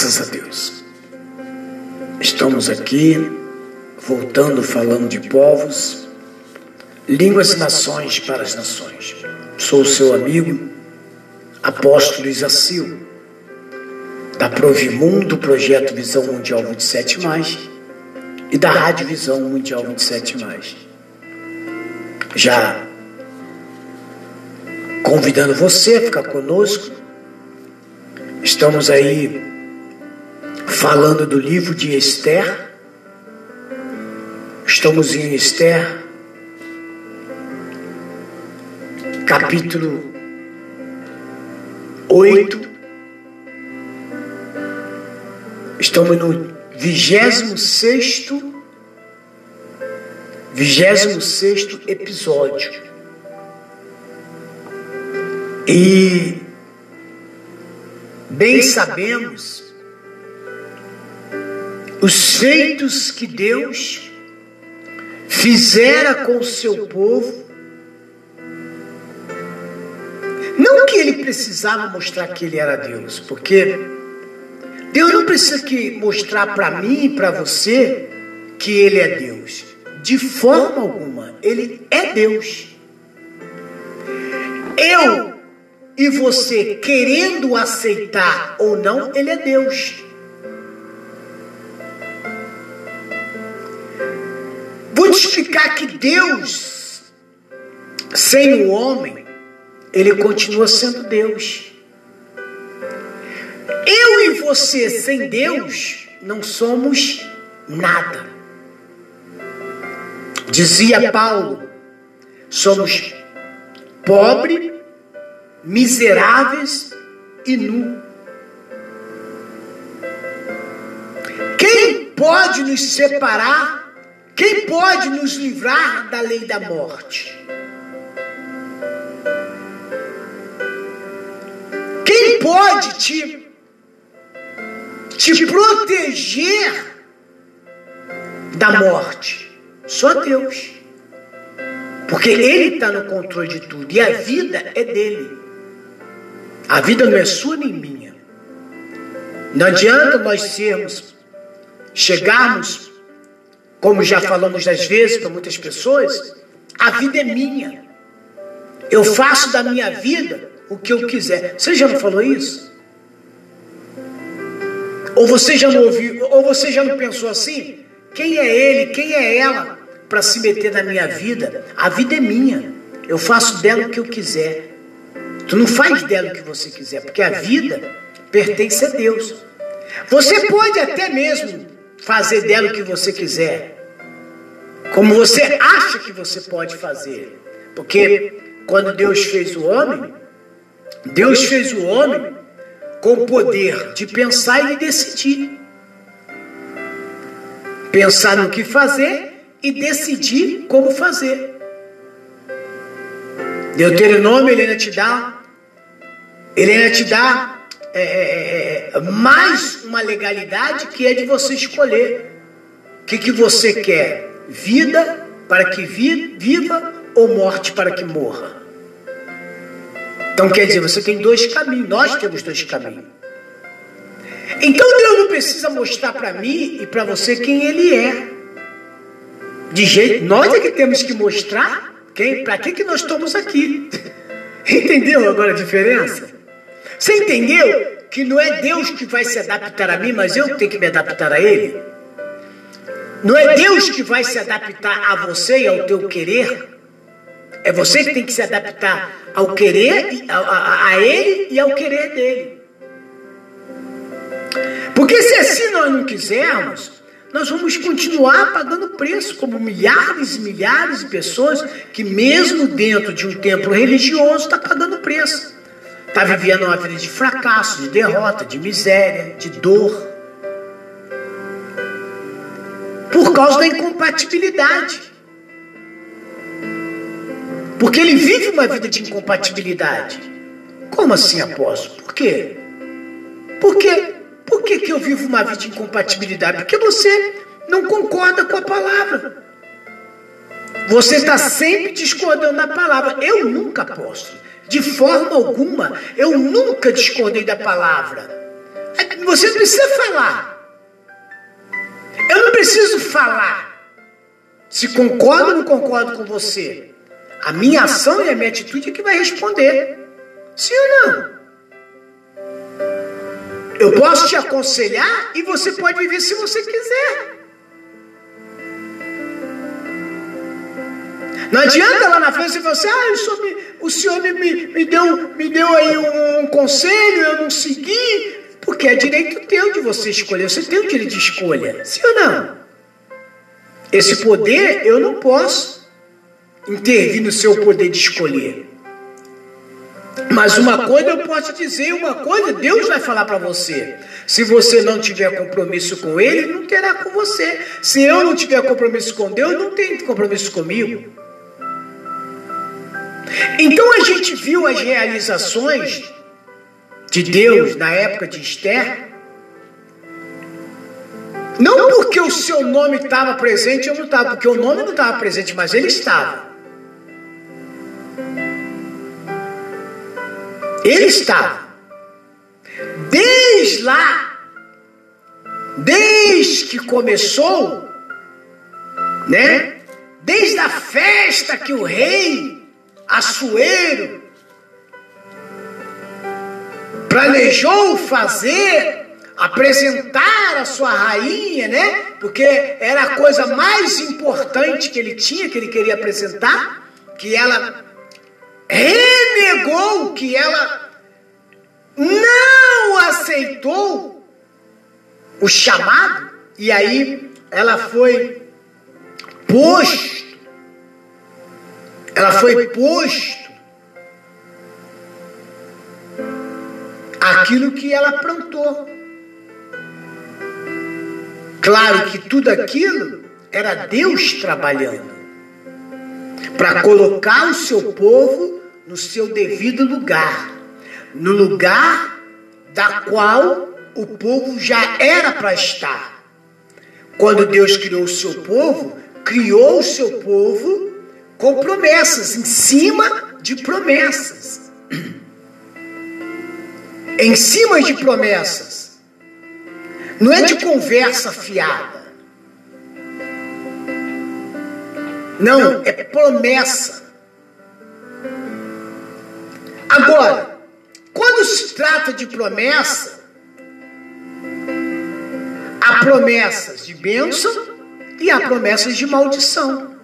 Graças a Deus. Estamos aqui, voltando falando de povos, línguas e nações para as nações. Sou seu amigo, apóstolo Isacil, da Provimum, do projeto Visão Mundial 27, e da Rádio Visão Mundial 27. Já convidando você a ficar conosco, estamos aí falando do livro de Esther. Estamos em Esther, capítulo 8. Estamos no vigésimo sexto, vigésimo sexto episódio. E bem sabemos os feitos que Deus fizera com o seu povo. Não que ele precisava mostrar que ele era Deus, porque Deus não precisa que mostrar para mim e para você que ele é Deus. De forma alguma, ele é Deus. Eu e você querendo aceitar ou não, ele é Deus. Explicar que Deus, sem o homem, ele continua sendo Deus. Eu e você sem Deus não somos nada. Dizia Paulo, somos pobres, miseráveis e nu. Quem pode nos separar quem pode nos livrar da lei da morte? Quem pode te, te proteger da morte? Só Deus. Porque Ele está no controle de tudo. E a vida é dele. A vida não é sua nem minha. Não adianta nós sermos, chegarmos como já falamos das vezes para muitas pessoas, a vida é minha. Eu faço da minha vida o que eu quiser. Você já não falou isso? Ou você já não ouviu, ou você já não pensou assim? Quem é ele, quem é ela para se meter na minha vida? A vida é minha. Eu faço dela o que eu quiser. Tu não faz dela o que você quiser, porque a vida pertence a Deus. Você pode até mesmo fazer dela o que você quiser, como você acha que você pode fazer. Porque quando Deus fez o homem, Deus fez o homem com o poder de pensar e de decidir. Pensar no que fazer e decidir como fazer. Deuteronômio, ele ainda te dá, ele ainda te dá é, é, é, mais uma legalidade que é de você escolher o que, que você quer, vida para que vi, viva ou morte para que morra. Então quer dizer, você tem dois caminhos, nós temos dois caminhos. Então Deus não precisa mostrar para mim e para você quem Ele é. De jeito, nós é que temos que mostrar quem, para que, que nós estamos aqui. Entendeu agora a diferença? Você entendeu que não é Deus que vai se adaptar a mim, mas eu tenho que me adaptar a Ele? Não é Deus que vai se adaptar a você e ao teu querer? É você que tem que se adaptar ao querer, a, a, Ele e ao querer dele. Porque se assim nós não quisermos, nós vamos continuar pagando preço, como milhares e milhares de pessoas que, mesmo dentro de um templo religioso, está pagando preço. Está vivendo uma vida de fracasso, de derrota, de miséria, de dor. Por causa da incompatibilidade. Porque ele vive uma vida de incompatibilidade. Como assim, apóstolo? Por quê? Por quê? Por que, que eu vivo uma vida de incompatibilidade? Porque você não concorda com a palavra. Você está sempre discordando da palavra. Eu nunca posso. De forma alguma, eu nunca discordei da palavra. Você não precisa falar. Eu não preciso falar. Se concordo ou não concordo com você. A minha ação e a minha atitude é que vai responder. Sim ou não? Eu posso te aconselhar e você pode viver se você quiser. Não adianta lá na frente você, ah, o senhor me, o senhor me, me, deu, me deu aí um, um conselho, eu não segui, porque é direito teu de você escolher, você tem o direito de escolha, sim ou não? Esse poder eu não posso intervir no seu poder de escolher. Mas uma coisa eu posso dizer, uma coisa Deus vai falar para você. Se você não tiver compromisso com Ele, não terá com você. Se eu não tiver compromisso com Deus, não tem compromisso comigo. Então a gente viu as realizações de Deus na época de Esther. Não porque o seu nome estava presente, eu não estava, porque o nome não estava presente, mas ele estava. Ele estava. Desde lá, desde que começou, né? Desde a festa que o rei Assuero planejou fazer, apresentar a sua rainha, né? Porque era a coisa mais importante que ele tinha, que ele queria apresentar, que ela renegou, que ela não aceitou o chamado, e aí ela foi posto, ela foi posto aquilo que ela plantou. Claro que tudo aquilo era Deus trabalhando para colocar o seu povo no seu devido lugar, no lugar da qual o povo já era para estar. Quando Deus criou o seu povo, criou o seu povo com promessas, em cima de promessas. Em cima de promessas. Não é de conversa fiada. Não, é promessa. Agora, quando se trata de promessa, há promessas de bênção e há promessas de maldição.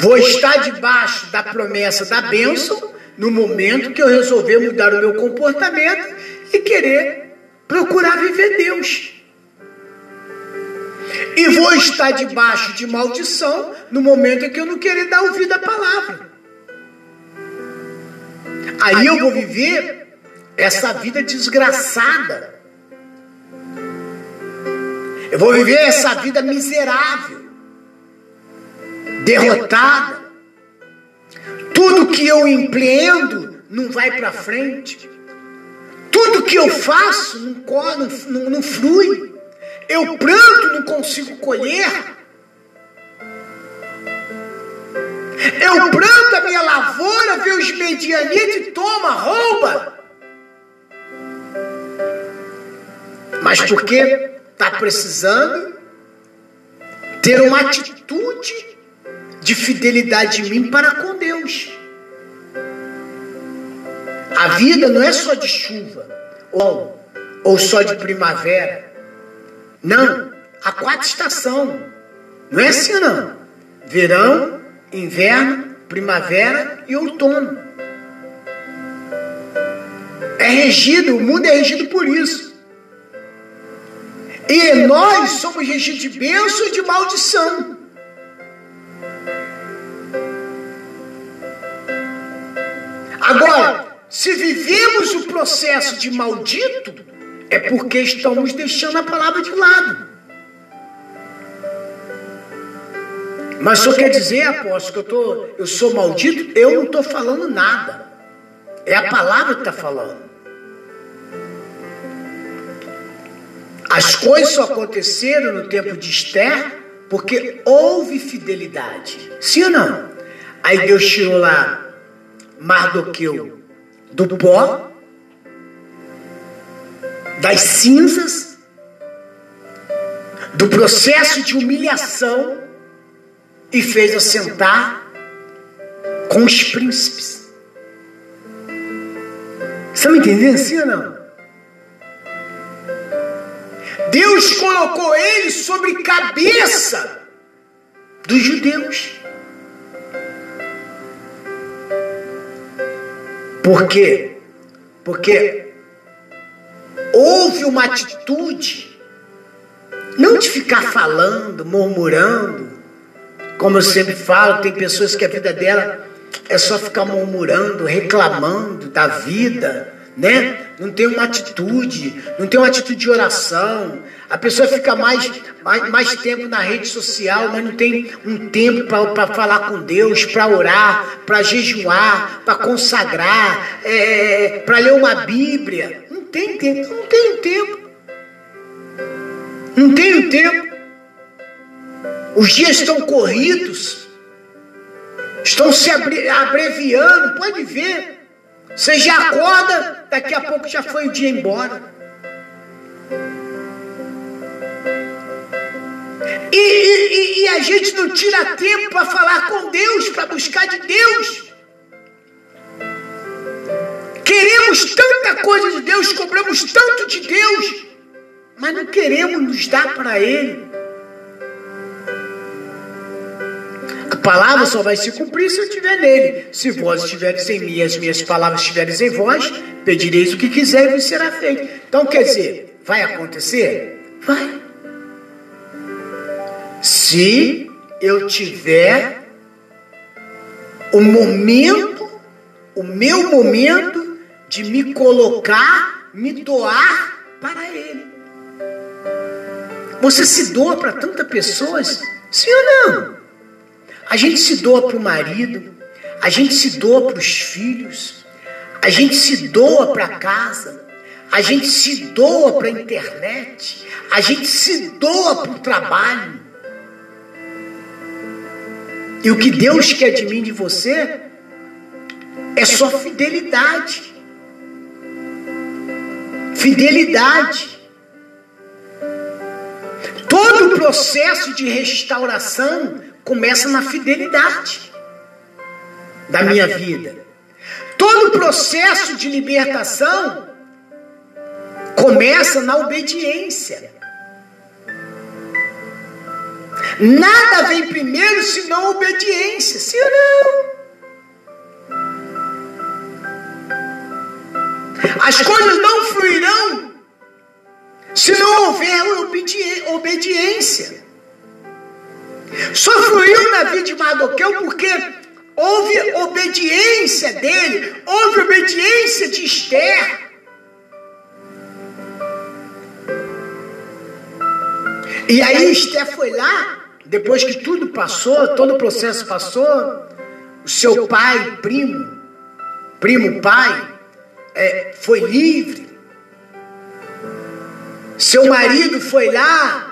Vou estar debaixo da promessa da bênção no momento que eu resolver mudar o meu comportamento e querer procurar viver Deus. E vou estar debaixo de maldição no momento em que eu não querer dar ouvido à palavra. Aí eu vou viver essa vida desgraçada. Eu vou viver essa vida miserável, derrotada. Tudo que eu empreendo não vai para frente. Tudo que eu faço não, não, não flui. Eu planto, não consigo colher. Eu planto a minha lavoura, vê os medianitos, toma, rouba. Mas porque está precisando ter uma atitude de fidelidade em mim para com Deus. A vida não é só de chuva ou, ou só de primavera. Não, há quatro estações. Não é assim não. Verão, inverno, primavera e outono. É regido, o mundo é regido por isso. E nós somos regidos de bênção e de maldição. Agora, se vivemos o processo de maldito, é porque estamos deixando a palavra de lado. Mas só quer dizer, apóstolo, que eu, tô, eu sou maldito? Eu não estou falando nada. É a palavra que está falando. As coisas só aconteceram no tempo de Esther porque houve fidelidade. Sim ou não? Aí Deus tirou lá Mardoqueu do pó, das cinzas, do processo de humilhação e fez assentar com os príncipes. Você me entendendo assim ou não? Deus colocou ele sobre cabeça dos judeus. Por quê? Porque houve uma atitude, não de ficar falando, murmurando, como eu sempre falo, tem pessoas que a vida dela é só ficar murmurando, reclamando da vida, né? Não tem uma atitude, não tem uma atitude de oração. A pessoa fica mais, mais, mais tempo na rede social, mas não tem um tempo para falar com Deus, para orar, para jejuar, para consagrar, é, para ler uma Bíblia. Não tem tempo, não tem tempo. Não tem tempo. Os dias estão corridos, estão se abreviando, pode ver. Você já acorda, daqui a pouco já foi o dia embora. E, e, e a gente não tira tempo para falar com Deus, para buscar de Deus. Queremos tanta coisa de Deus, cobramos tanto de Deus, mas não queremos nos dar para Ele. Palavra só vai se cumprir se eu estiver nele. Se vós estiveres em mim, as minhas palavras estiverem em vós, pedireis o que quiser e vos será feito. Então quer dizer, vai acontecer? Vai. Se eu tiver o momento, o meu momento de me colocar, me doar para Ele. Você se doa para tantas pessoas? Sim ou não? A gente se doa para o marido, a gente se doa para os filhos, a gente se doa para casa, a gente se doa para a internet, a gente se doa para o trabalho. E o que Deus quer de mim e de você é só fidelidade. Fidelidade. Todo o processo de restauração começa na fidelidade da minha vida. Todo o processo de libertação começa na obediência. Nada vem primeiro senão a obediência, ou não? As coisas não fluirão se não houver obediência. Só fluiu na vida de Mardoqueu porque houve obediência dele, houve obediência de Esther. E aí Esther foi lá, depois que tudo passou, todo o processo passou, o seu pai, primo, primo pai, é, foi livre. Seu marido foi lá,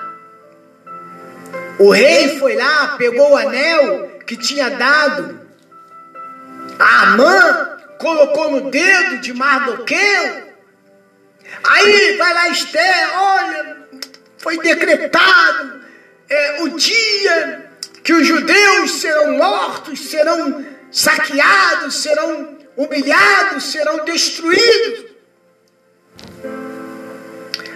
o rei foi lá, pegou o anel que tinha dado a Amã, colocou no dedo de Mardoqueu. Aí vai lá Esther, olha, foi decretado é, o dia que os judeus serão mortos, serão saqueados, serão humilhados, serão destruídos.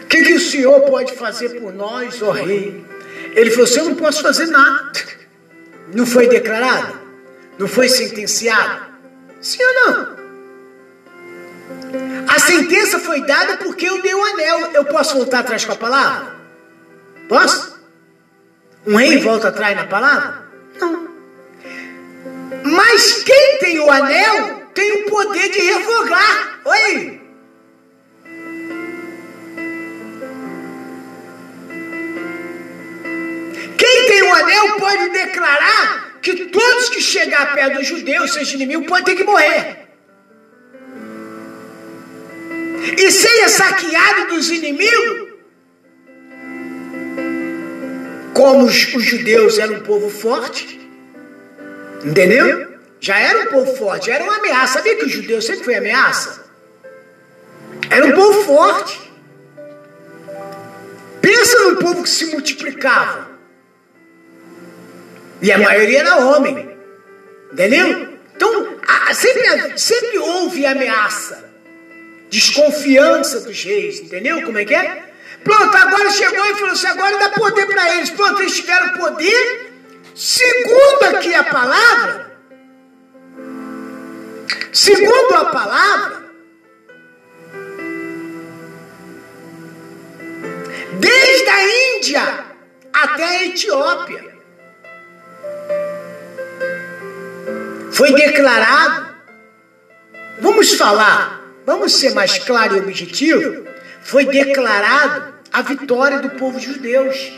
O que, que o Senhor pode fazer por nós, ó oh Rei? Ele falou assim: Eu não posso fazer nada. Não foi declarado? Não foi sentenciado? Sim ou não? A sentença foi dada porque eu dei o anel. Eu posso voltar atrás com a palavra? Posso? Um rei volta atrás na palavra? Não. Mas quem tem o anel tem o poder de revogar. Olha aí. Anel pode declarar que todos que chegar perto dos judeus, seus inimigos, podem ter que morrer. E seja saqueado dos inimigos, como os, os judeus eram um povo forte, entendeu? Já era um povo forte, era uma ameaça. Sabia que os judeus sempre foi ameaça? Era um povo forte. Pensa num povo que se multiplicava. E a maioria era homem. Entendeu? Então, sempre, sempre houve ameaça. Desconfiança dos reis. Entendeu como é que é? Pronto, agora chegou e falou assim: agora dá poder para eles. Pronto, eles tiveram poder. Segundo aqui a palavra, segundo a palavra, desde a Índia até a Etiópia, foi declarado, vamos falar, vamos ser mais claro e objetivo, foi declarado a vitória do povo de judeus.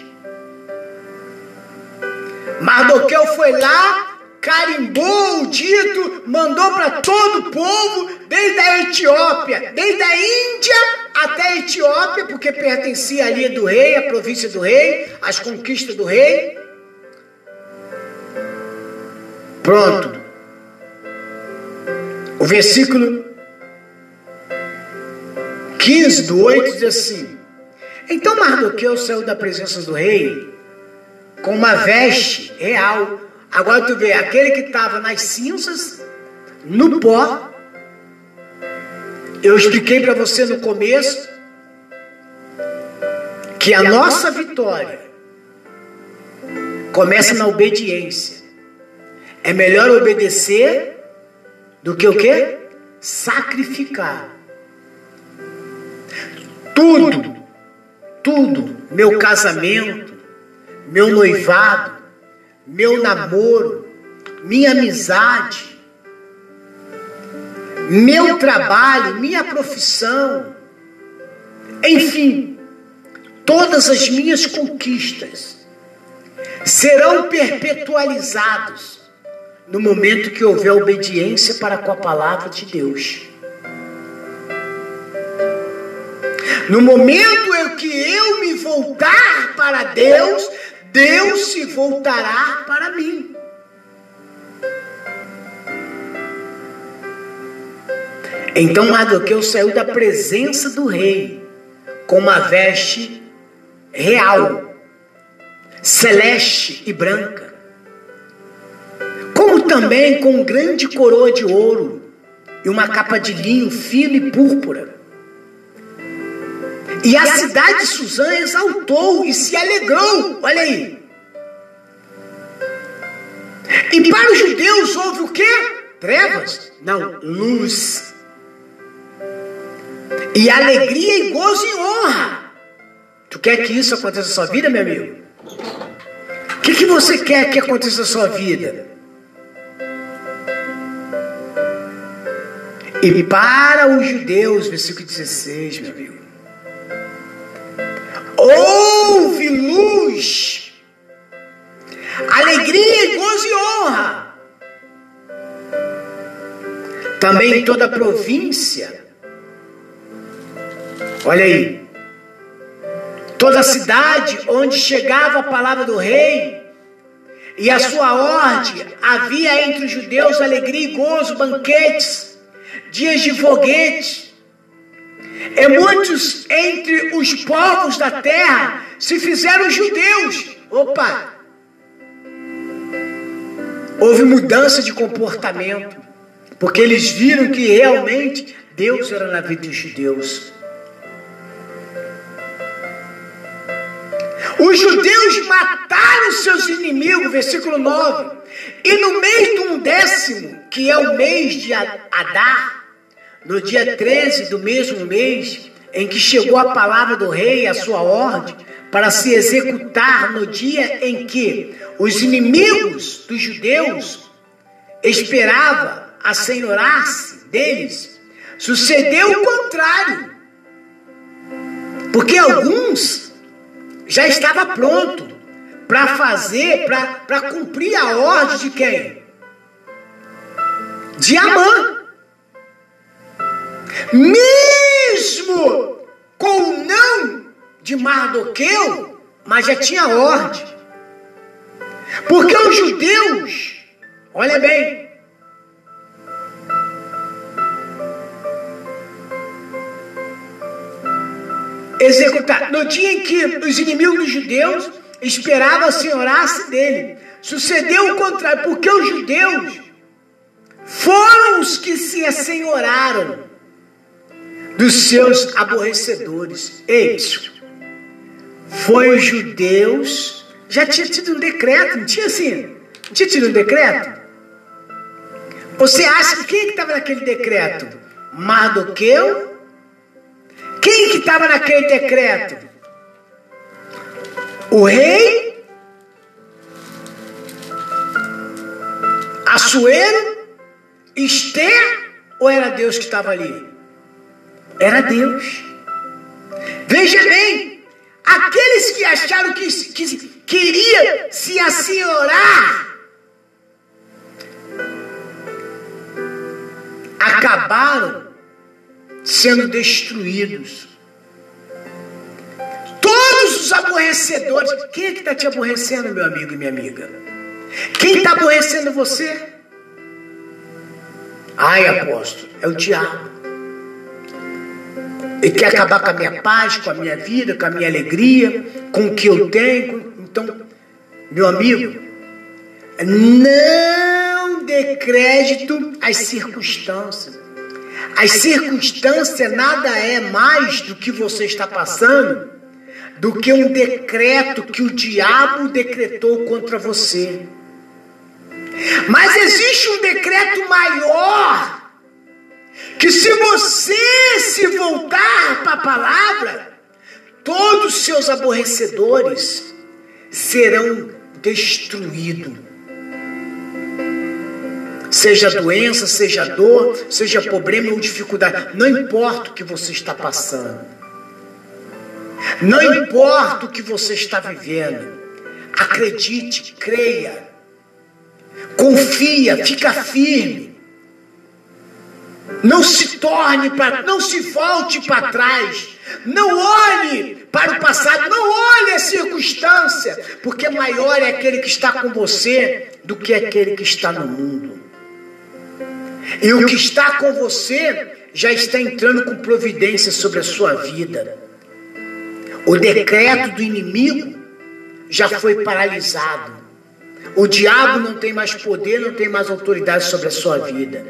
Mardoqueu foi lá, carimbou o dito, mandou para todo o povo, desde a Etiópia, desde a Índia até a Etiópia, porque pertencia ali do rei, a província do rei, as conquistas do rei. Pronto. O versículo 15 do 8 diz assim: Então Mardoqueu saiu da presença do rei com uma veste real. Agora tu vê, aquele que estava nas cinzas, no pó. Eu expliquei para você no começo que a nossa vitória começa na obediência. É melhor obedecer do que o que? Sacrificar. Tudo, tudo, meu casamento, meu noivado, meu namoro, minha amizade, meu trabalho, minha profissão, enfim, todas as minhas conquistas serão perpetualizados no momento que houver obediência para com a palavra de Deus. No momento em que eu me voltar para Deus, Deus se voltará para mim. Então Mardoqueu saiu da presença do rei com uma veste real, celeste e branca também com grande coroa de ouro e uma capa de linho fino e púrpura. E a cidade de Suzã exaltou e se alegrou. Olha aí. E para os judeus houve o quê? Trevas? Não, luz. E alegria e gozo e honra. Tu quer que isso aconteça na sua vida, meu amigo? O que, que você quer que aconteça na sua vida? E para os judeus, versículo 16, meu amigo, houve luz, alegria gozo e honra. Também em toda a província, olha aí, toda a cidade onde chegava a palavra do rei, e a sua ordem, havia entre os judeus alegria e gozo, banquetes, dias de foguete. E muitos entre os povos da terra se fizeram judeus. Opa! Houve mudança de comportamento, porque eles viram que realmente Deus era na vida dos judeus. Os judeus mataram seus inimigos, versículo 9. E no mês de um décimo, que é o mês de Adar, no dia 13 do mesmo mês, em que chegou a palavra do rei, a sua ordem, para se executar no dia em que os inimigos dos judeus esperavam assenhorar-se deles, sucedeu o contrário. Porque alguns já estava pronto para fazer, para cumprir a ordem de quem? De Amã. Mesmo com o não de Mardoqueu, mas já tinha ordem. Porque os judeus, olha bem, executar. No dia em que os inimigos judeus esperavam senhorar-se dele, sucedeu o contrário, porque os judeus foram os que se assenhoraram dos seus aborrecedores. Eis, foi os judeus, já tinha tido um decreto, não tinha assim? Não tinha tido um decreto? Você acha que quem estava naquele decreto? Mardoqueu? Quem que estava naquele decreto? O rei? Assuero? Esther? Ou era Deus que estava ali? Era Deus. Veja bem, aqueles que acharam que, que queria se assenhorar acabaram sendo destruídos. Todos os aborrecedores. Quem é que está te aborrecendo, meu amigo e minha amiga? Quem está aborrecendo você? Ai, apóstolo, é o diabo. Ele quer acabar com a minha paz, com a minha vida, com a minha alegria, com o que eu tenho. Então, meu amigo, não dê crédito às circunstâncias. As circunstâncias nada é mais do que você está passando do que um decreto que o diabo decretou contra você. Mas existe um decreto maior que se você se voltar para a palavra, todos os seus aborrecedores serão destruídos. Seja doença, seja dor, seja problema ou dificuldade, não importa o que você está passando, não importa o que você está vivendo, acredite, creia, confia, fica firme. Não se torne para, não se volte para trás. Não olhe para o passado, não olhe a circunstância, porque maior é aquele que está com você do que aquele que está no mundo. E o que está com você já está entrando com providência sobre a sua vida. O decreto do inimigo já foi paralisado. O diabo não tem mais poder, não tem mais autoridade sobre a sua vida.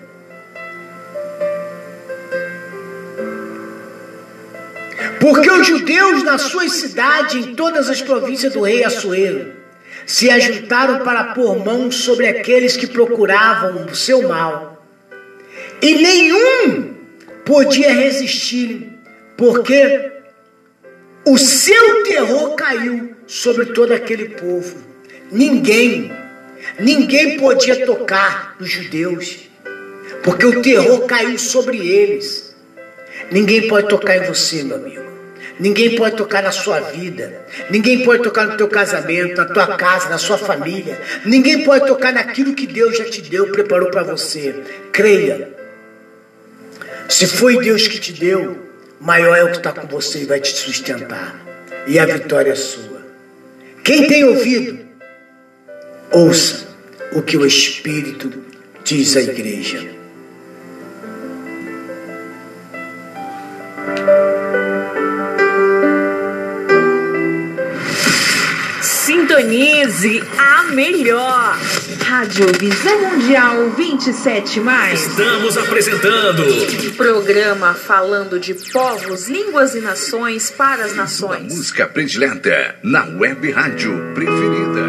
Porque os judeus na sua cidade, em todas as províncias do rei Assuero, se ajuntaram para pôr mão sobre aqueles que procuravam o seu mal. E nenhum podia resistir, porque o seu terror caiu sobre todo aquele povo. Ninguém, ninguém podia tocar nos judeus, porque o terror caiu sobre eles. Ninguém pode tocar em você, meu amigo. Ninguém pode tocar na sua vida. Ninguém pode tocar no teu casamento, na tua casa, na sua família. Ninguém pode tocar naquilo que Deus já te deu, preparou para você. Creia. Se foi Deus que te deu, maior é o que está com você e vai te sustentar. E a vitória é sua. Quem tem ouvido, ouça o que o Espírito diz à igreja. Sintonize a melhor. Rádio Visão Mundial 27 mais. Estamos apresentando programa falando de povos, línguas e nações para as nações. Uma música predileta na web rádio preferida.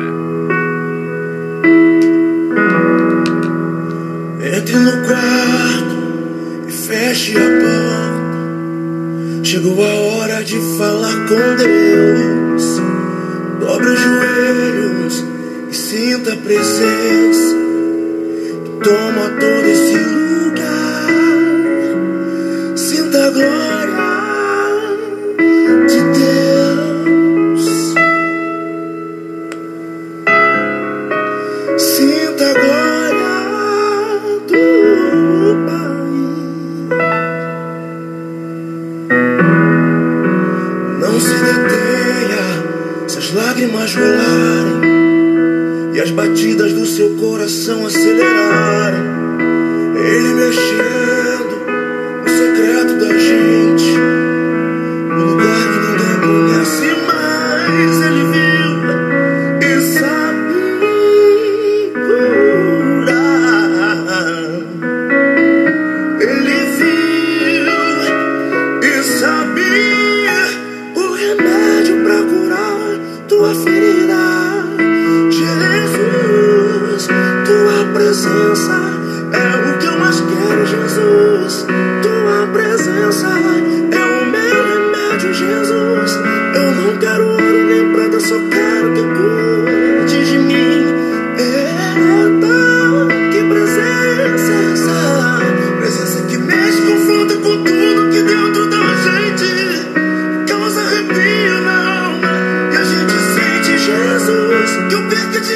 Entre no quarto e feche a porta. Chegou a hora de falar com Deus. Dobre os joelhos e sinta a presença. Toma You bitch,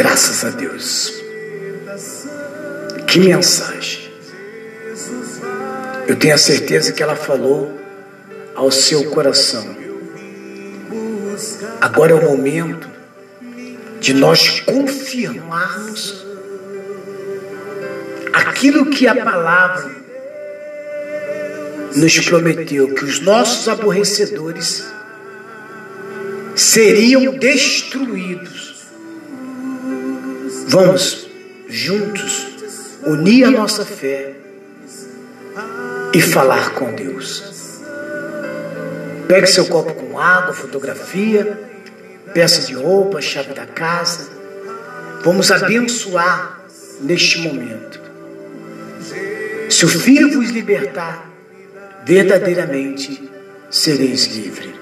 Graças a Deus. Que mensagem. Eu tenho a certeza que ela falou ao seu coração. Agora é o momento de nós confirmarmos aquilo que a palavra nos prometeu: que os nossos aborrecedores seriam destruídos Vamos juntos unir a nossa fé e falar com Deus. Pegue seu copo com água, fotografia, peça de roupa, chave da casa. Vamos abençoar neste momento. Se o Filho vos libertar, verdadeiramente sereis livres.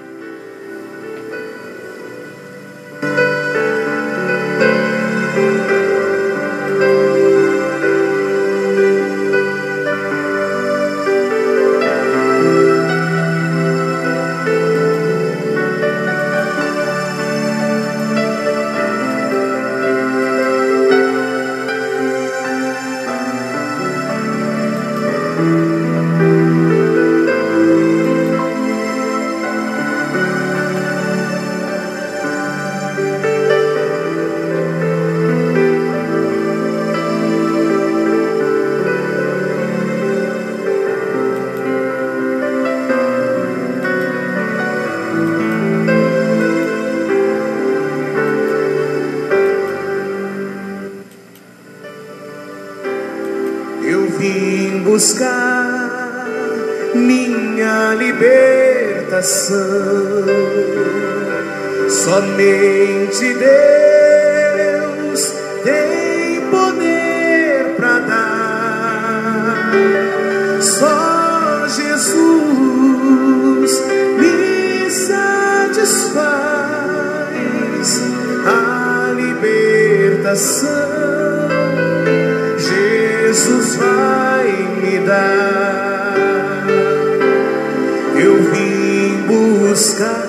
Buscar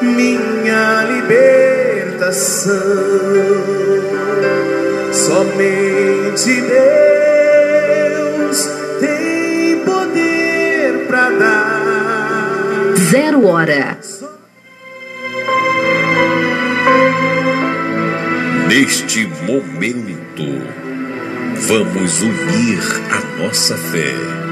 minha libertação. Somente Deus tem poder para dar. Zero hora. Neste momento, vamos unir a nossa fé.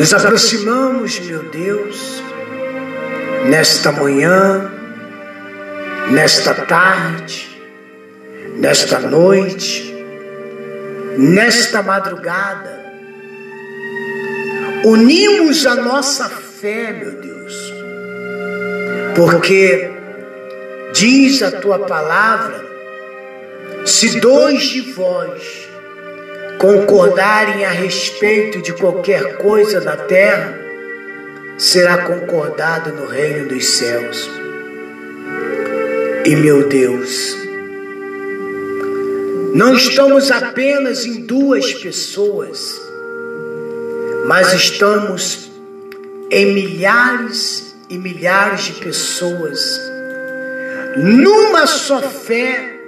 Nos aproximamos, meu Deus, nesta manhã, nesta tarde, nesta noite, nesta madrugada, unimos a nossa fé, meu Deus, porque diz a tua palavra: se dois de vós concordarem a respeito de qualquer coisa na terra, será concordado no reino dos céus. E meu Deus, não estamos apenas em duas pessoas, mas estamos em milhares e milhares de pessoas, numa só fé,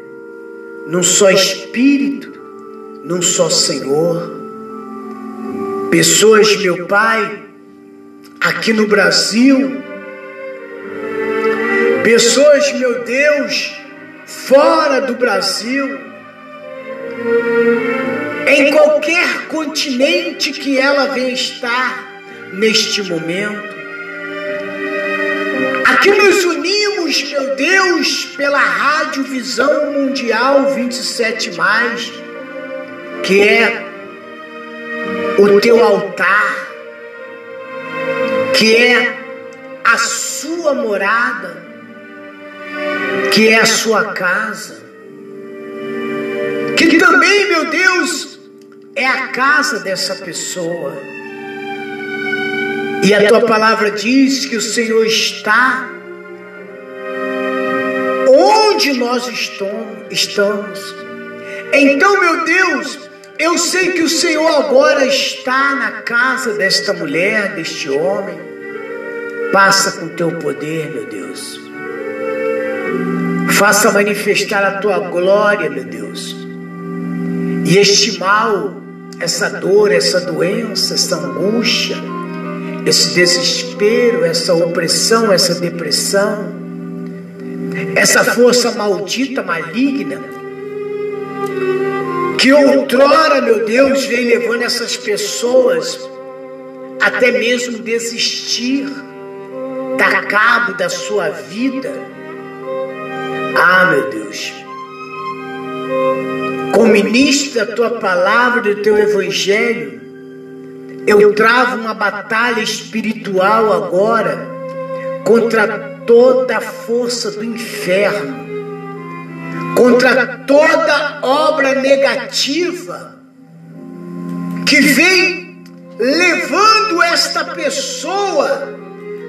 num só Espírito, num só Senhor. Pessoas, meu Pai, aqui no Brasil, pessoas, meu Deus, fora do Brasil, em qualquer continente que ela venha estar neste momento. Aqui nos unimos, meu Deus, pela Rádio Visão Mundial 27, que é o teu altar, que é a sua morada, que é a sua casa, que também, meu Deus, é a casa dessa pessoa. E a tua palavra diz que o Senhor está onde nós estamos. Então, meu Deus, eu sei que o Senhor agora está na casa desta mulher, deste homem. Passa com teu poder, meu Deus. Faça manifestar a tua glória, meu Deus. E este mal, essa dor, essa doença, essa angústia, esse desespero, essa opressão, essa depressão, essa força maldita, maligna, que outrora, meu Deus, vem levando essas pessoas até mesmo desistir, dar cabo da sua vida. Ah, meu Deus, como ministro da tua palavra, do teu evangelho, eu travo uma batalha espiritual agora contra toda a força do inferno, contra toda obra negativa que vem levando esta pessoa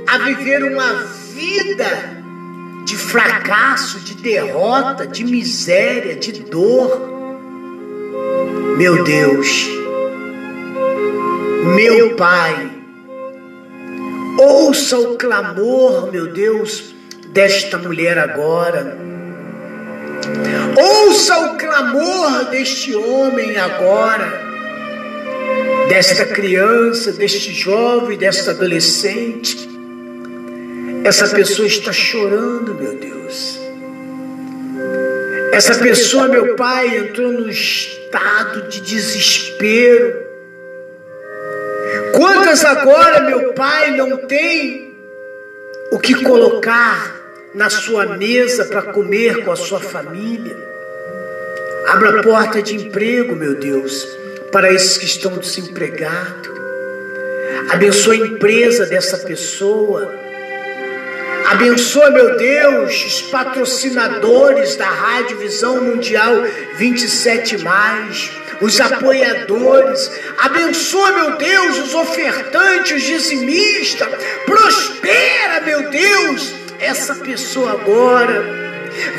a viver uma vida de fracasso, de derrota, de miséria, de dor. Meu Deus, meu Pai, ouça o clamor, meu Deus, desta mulher agora. Ouça o clamor deste homem agora, desta criança, deste jovem, desta adolescente. Essa pessoa está chorando, meu Deus. Essa pessoa, meu pai, entrou num estado de desespero. Quantas agora, meu pai, não tem o que colocar na sua mesa para comer com a sua família? Abra a porta de emprego, meu Deus, para esses que estão desempregados. Abençoa a empresa dessa pessoa. Abençoa, meu Deus, os patrocinadores da Rádio Visão Mundial 27, os apoiadores. Abençoa, meu Deus, os ofertantes, os dizimistas. Prospera, meu Deus, essa pessoa agora.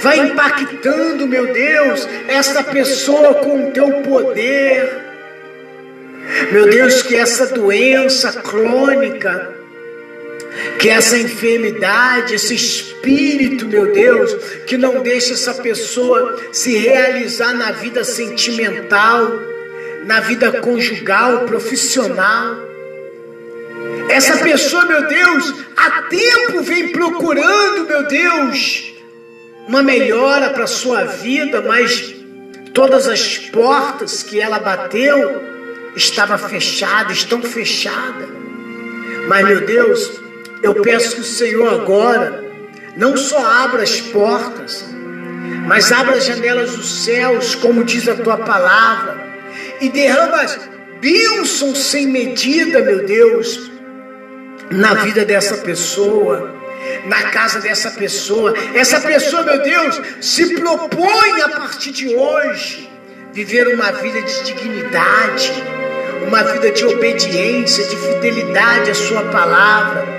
Vai impactando, meu Deus, essa pessoa com o teu poder. Meu Deus, que essa doença crônica, que essa enfermidade, esse espírito, meu Deus, que não deixa essa pessoa se realizar na vida sentimental, na vida conjugal, profissional. Essa pessoa, meu Deus, há tempo vem procurando, meu Deus, uma melhora para a sua vida, mas todas as portas que ela bateu estavam fechadas, estão fechadas. Mas, meu Deus, eu peço que o Senhor agora não só abra as portas, mas abra as janelas dos céus, como diz a tua palavra, e derrama bênçãos sem medida, meu Deus, na vida dessa pessoa, na casa dessa pessoa. Essa pessoa, meu Deus, se propõe a partir de hoje viver uma vida de dignidade, uma vida de obediência, de fidelidade à Sua palavra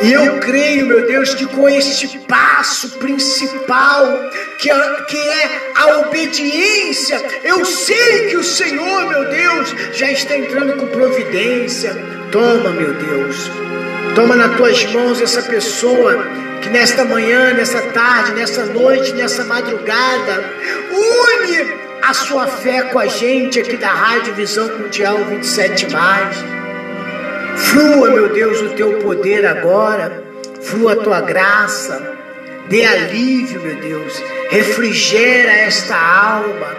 E eu creio, meu Deus, que com este passo principal, que é, que é a obediência, eu sei que o Senhor, meu Deus, já está entrando com providência. Toma, meu Deus, toma nas tuas mãos essa pessoa que nesta manhã, nessa tarde, nessa noite, nessa madrugada, une a sua fé com a gente aqui da Rádio Visão Mundial 27 mais. Flua, meu Deus, o teu poder agora, flua a tua graça, dê alívio, meu Deus, refrigera esta alma,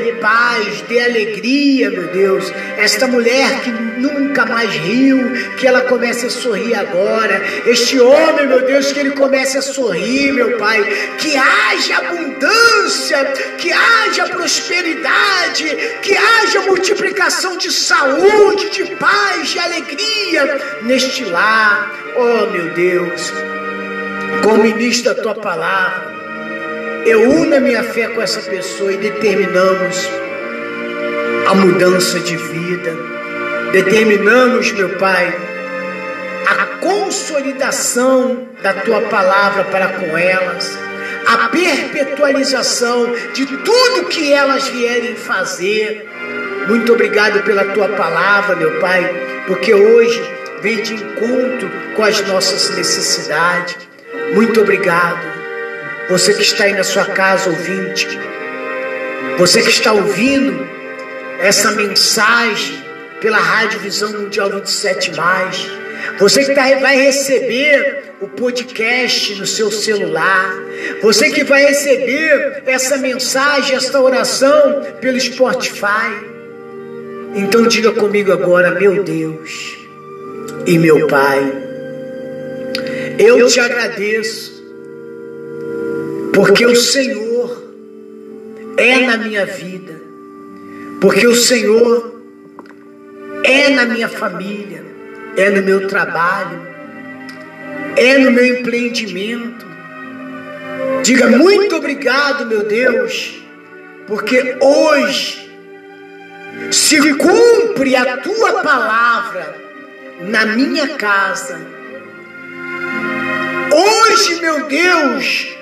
dê paz, dê alegria, meu Deus. Esta mulher que nunca mais riu, que ela comece a sorrir agora. Este homem, meu Deus, que ele comece a sorrir, meu Pai. Que haja abundância, que haja prosperidade, que haja multiplicação de saúde, de paz, de alegria neste lar. Oh, meu Deus, como ministro da tua palavra eu uno a minha fé com essa pessoa e determinamos a mudança de vida. Determinamos, meu Pai, a consolidação da tua palavra para com elas, a perpetualização de tudo que elas vierem fazer. Muito obrigado pela tua palavra, meu Pai, porque hoje vem de encontro com as nossas necessidades. Muito obrigado. Você que está aí na sua casa ouvinte, você que está ouvindo essa mensagem pela Rádio Visão Mundial 27 mais, você que tá, vai receber o podcast no seu celular, você que vai receber essa mensagem, essa oração pelo Spotify. Então diga comigo agora, meu Deus e meu Pai, eu te agradeço porque o Senhor é na minha vida, porque o Senhor é na minha família, é no meu trabalho, é no meu empreendimento. Diga muito obrigado, meu Deus, porque hoje se cumpre a tua palavra na minha casa. Hoje, meu Deus,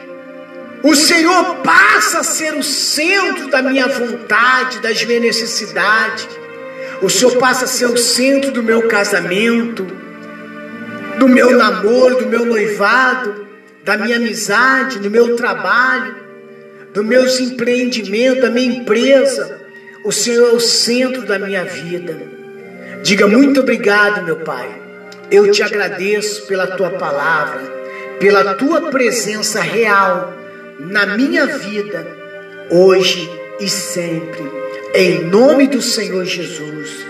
o Senhor passa a ser o centro da minha vontade, das minhas necessidades. O Senhor passa a ser o centro do meu casamento, do meu namoro, do meu noivado, da minha amizade, do meu trabalho, dos meus empreendimentos, da minha empresa. O Senhor é o centro da minha vida. Diga muito obrigado, meu Pai. Eu te agradeço pela tua palavra, pela tua presença real na minha vida, hoje e sempre, em nome do Senhor Jesus.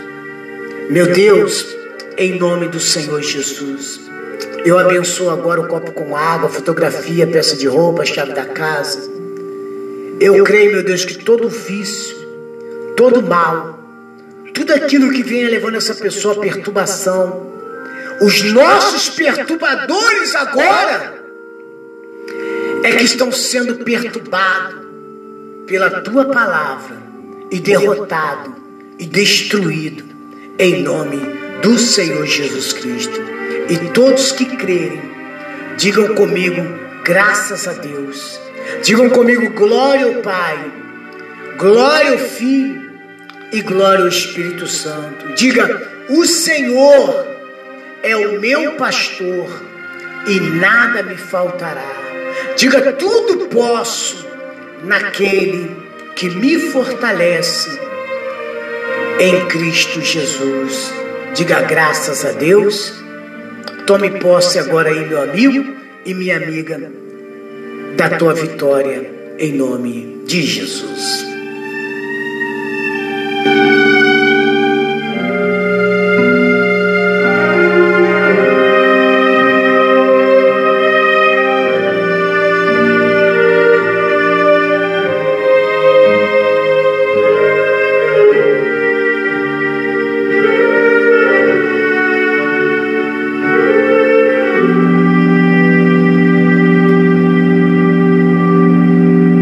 Meu Deus, em nome do Senhor Jesus. Eu abençoo agora o copo com água, fotografia, peça de roupa, chave da casa. Eu creio, meu Deus, que todo vício, todo mal, tudo aquilo que venha levando essa pessoa a perturbação, os nossos perturbadores agora, é que estão sendo perturbados pela tua palavra e derrotado e destruído em nome do Senhor Jesus Cristo. E todos que crerem, digam comigo, graças a Deus. Digam comigo, glória ao Pai, glória ao Filho e glória ao Espírito Santo. Diga, o Senhor é o meu pastor e nada me faltará. Diga: tudo posso naquele que me fortalece em Cristo Jesus. Diga graças a Deus. Tome posse agora aí, meu amigo e minha amiga, da tua vitória em nome de Jesus.